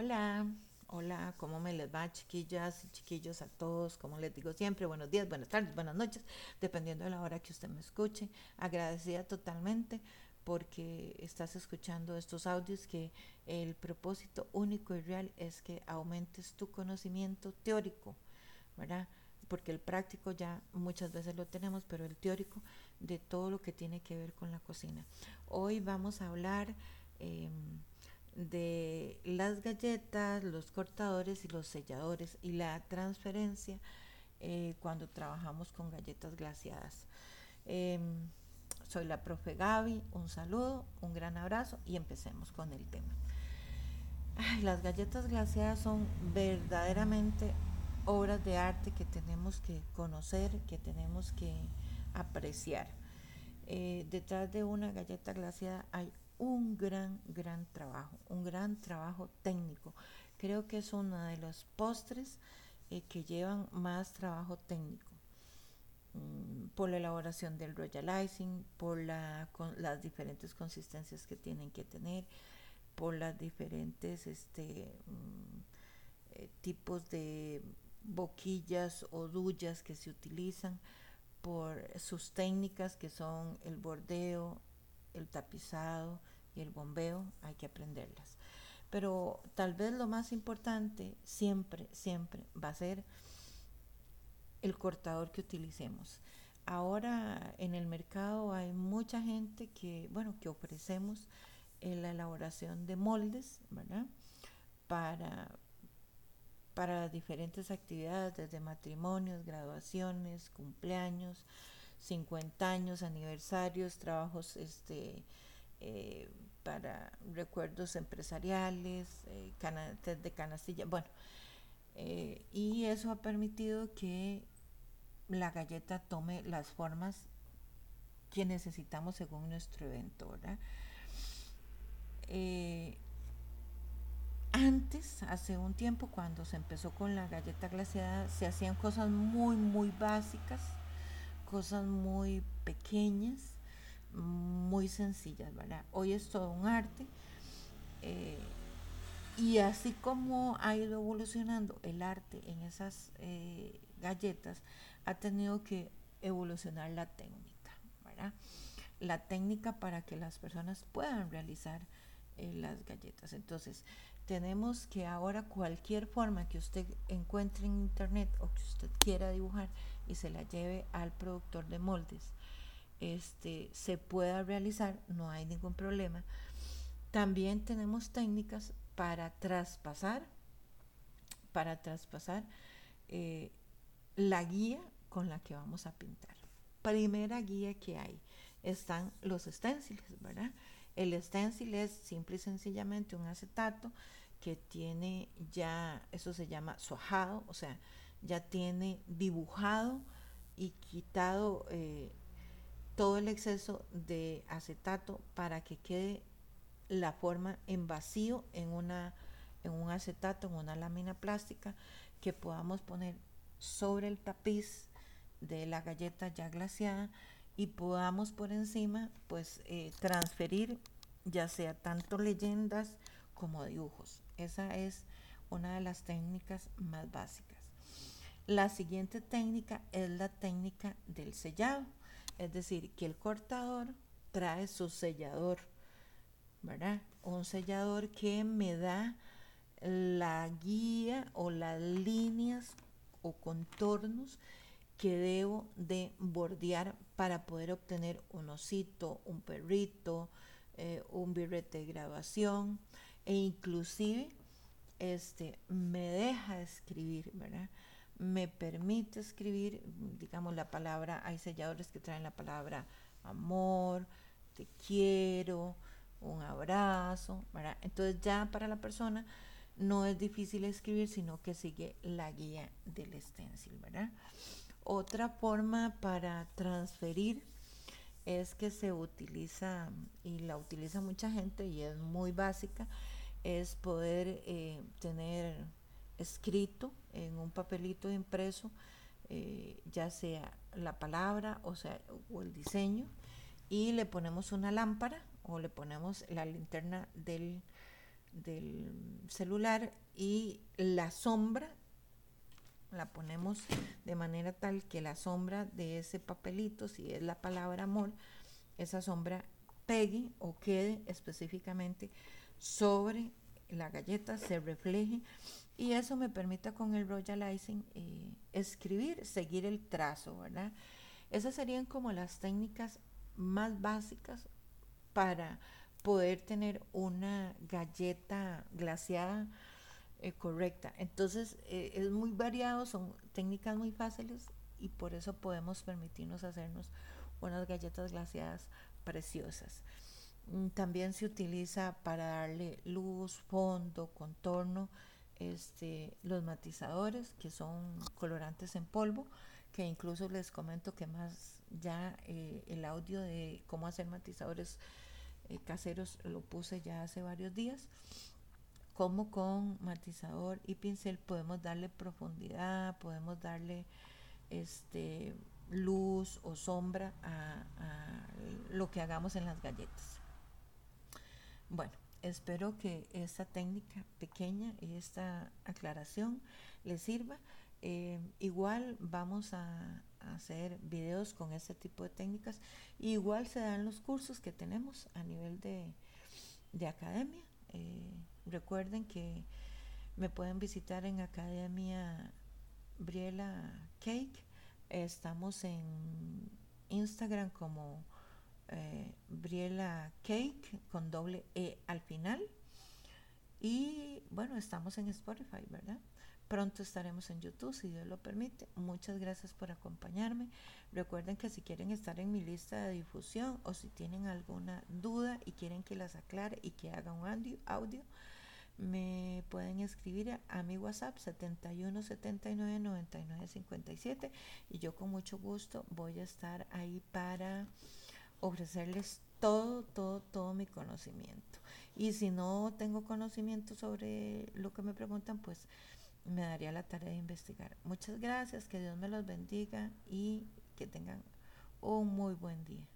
Hola, hola, ¿cómo me les va, chiquillas y chiquillos a todos? Como les digo siempre, buenos días, buenas tardes, buenas noches, dependiendo de la hora que usted me escuche. Agradecida totalmente porque estás escuchando estos audios que el propósito único y real es que aumentes tu conocimiento teórico, ¿verdad? Porque el práctico ya muchas veces lo tenemos, pero el teórico de todo lo que tiene que ver con la cocina. Hoy vamos a hablar... Eh, de las galletas, los cortadores y los selladores y la transferencia eh, cuando trabajamos con galletas glaciadas. Em, soy la profe Gaby, un saludo, un gran abrazo y empecemos con el tema. las galletas glaciadas son verdaderamente obras de arte que tenemos que conocer, que tenemos que apreciar. Eh, detrás de una galleta glaciada hay un gran, gran trabajo, un gran trabajo técnico. Creo que es uno de los postres eh, que llevan más trabajo técnico mm, por la elaboración del royalizing, por la, las diferentes consistencias que tienen que tener, por las diferentes este, mm, eh, tipos de boquillas o dullas que se utilizan, por sus técnicas que son el bordeo, el tapizado y el bombeo, hay que aprenderlas. Pero tal vez lo más importante siempre, siempre va a ser el cortador que utilicemos. Ahora en el mercado hay mucha gente que, bueno, que ofrecemos la elaboración de moldes. Para, para diferentes actividades, desde matrimonios, graduaciones, cumpleaños, 50 años, aniversarios, trabajos este, eh, para recuerdos empresariales, eh, de canastilla, bueno, eh, y eso ha permitido que la galleta tome las formas que necesitamos según nuestro evento, ¿verdad? antes, hace un tiempo, cuando se empezó con la galleta glaciada, se hacían cosas muy, muy básicas, cosas muy pequeñas, muy sencillas, ¿verdad? Hoy es todo un arte. Eh, y así como ha ido evolucionando el arte en esas eh, galletas, ha tenido que evolucionar la técnica, ¿verdad? La técnica para que las personas puedan realizar eh, las galletas. Entonces, tenemos que ahora cualquier forma que usted encuentre en internet o que usted quiera dibujar y se la lleve al productor de moldes, este, se pueda realizar, no hay ningún problema. También tenemos técnicas para traspasar, para traspasar eh, la guía con la que vamos a pintar. Primera guía que hay están los esténciles, ¿verdad? El stencil es simple y sencillamente un acetato que tiene ya, eso se llama suajado, o sea, ya tiene dibujado y quitado eh, todo el exceso de acetato para que quede la forma en vacío en, una, en un acetato, en una lámina plástica que podamos poner sobre el tapiz de la galleta ya glaciada y podamos por encima pues eh, transferir ya sea tanto leyendas como dibujos. Esa es una de las técnicas más básicas. La siguiente técnica es la técnica del sellado, es decir, que el cortador trae su sellador, ¿verdad? Un sellador que me da la guía o las líneas o contornos que debo de bordear para poder obtener un osito, un perrito, eh, un birrete de graduación e inclusive este, me deja escribir, ¿verdad? Me permite escribir, digamos, la palabra, hay selladores que traen la palabra amor, te quiero, un abrazo, ¿verdad? Entonces ya para la persona no es difícil escribir, sino que sigue la guía del stencil, ¿verdad? Otra forma para transferir es que se utiliza, y la utiliza mucha gente y es muy básica, es poder eh, tener escrito en un papelito impreso, eh, ya sea la palabra o, sea, o el diseño, y le ponemos una lámpara o le ponemos la linterna del, del celular y la sombra la ponemos de manera tal que la sombra de ese papelito, si es la palabra amor, esa sombra pegue o quede específicamente sobre la galleta, se refleje y eso me permite con el royalizing eh, escribir, seguir el trazo, ¿verdad? Esas serían como las técnicas más básicas para poder tener una galleta glaciada eh, correcta. Entonces eh, es muy variado, son técnicas muy fáciles y por eso podemos permitirnos hacernos unas galletas glaciadas preciosas. Mm, también se utiliza para darle luz, fondo, contorno, este, los matizadores que son colorantes en polvo, que incluso les comento que más ya eh, el audio de cómo hacer matizadores caseros lo puse ya hace varios días como con matizador y pincel podemos darle profundidad, podemos darle este, luz o sombra a, lo que hagamos en las galletas. Bueno, espero que esta técnica pequeña y esta aclaración les sirva. Eh, igual vamos a, hacer videos con este tipo de técnicas. Igual se dan los cursos que tenemos a nivel de, de academia. Eh, recuerden que me pueden visitar en Academia Briela Cake. Estamos en Instagram como eh, Briela Cake con doble E al final. Y bueno, estamos en Spotify, ¿verdad? Pronto estaremos en YouTube, si Dios lo permite. Muchas gracias por acompañarme. Recuerden que si quieren estar en mi lista de difusión o si tienen alguna duda y quieren que las aclare y que haga un audio, me pueden escribir a, mi WhatsApp 71 79 99 57 y yo con mucho gusto voy a estar ahí para ofrecerles todo, todo, todo mi conocimiento. Y si no tengo conocimiento sobre lo que me preguntan, pues me daría la tarea de investigar. Muchas gracias, que Dios me los bendiga y que tengan un muy buen día.